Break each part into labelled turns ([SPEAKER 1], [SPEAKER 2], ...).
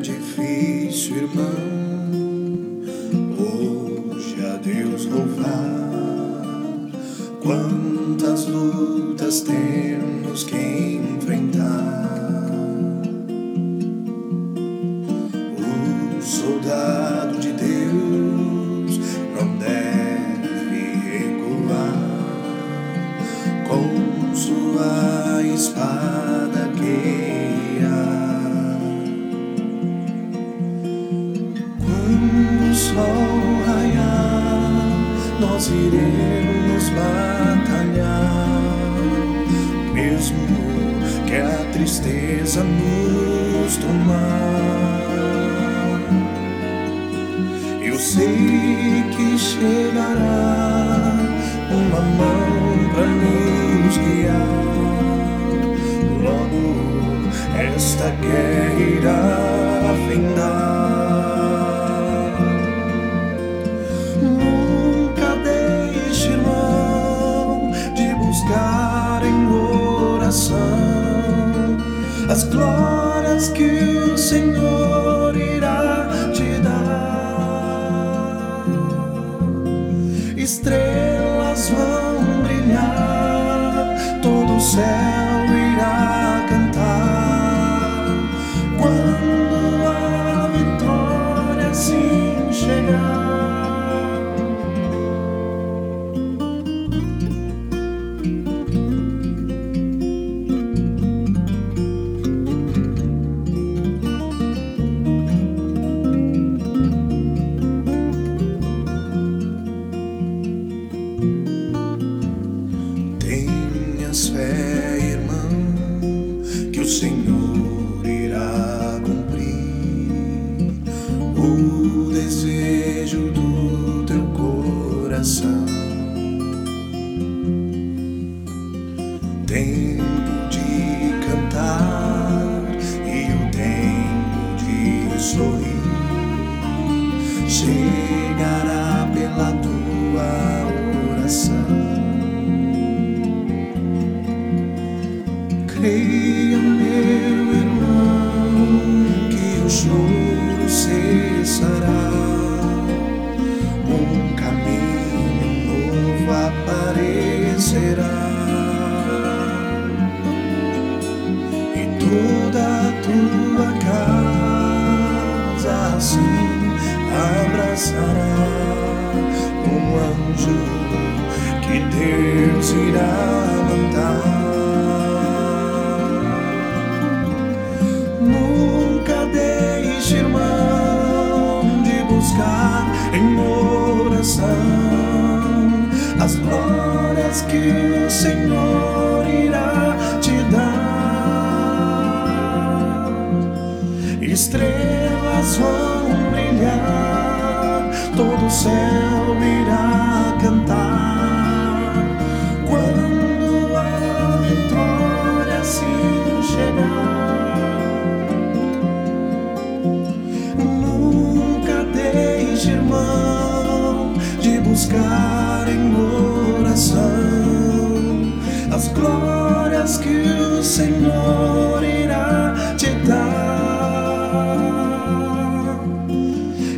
[SPEAKER 1] Difícil, irmão, hoje a Deus louvar. Quantas lutas temos que nós iremos batalhar, mesmo que a tristeza nos tomar. Eu sei que chegará uma mão para nos guiar. Logo esta guerra irá Tenhas fé, irmão, que o Senhor irá cumprir o desejo do teu coração. Tempo de Creia, meu irmão, que o choro cessará, um caminho novo aparecerá, e toda a tua casa assim abraçará. Um anjo que Deus irá oração as glórias que o Senhor irá te dar. Estrelas vão brilhar, todo o céu irá buscar em oração as glórias que o Senhor irá te dar.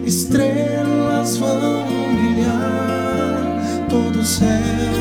[SPEAKER 1] Estrelas vão brilhar, todo o céu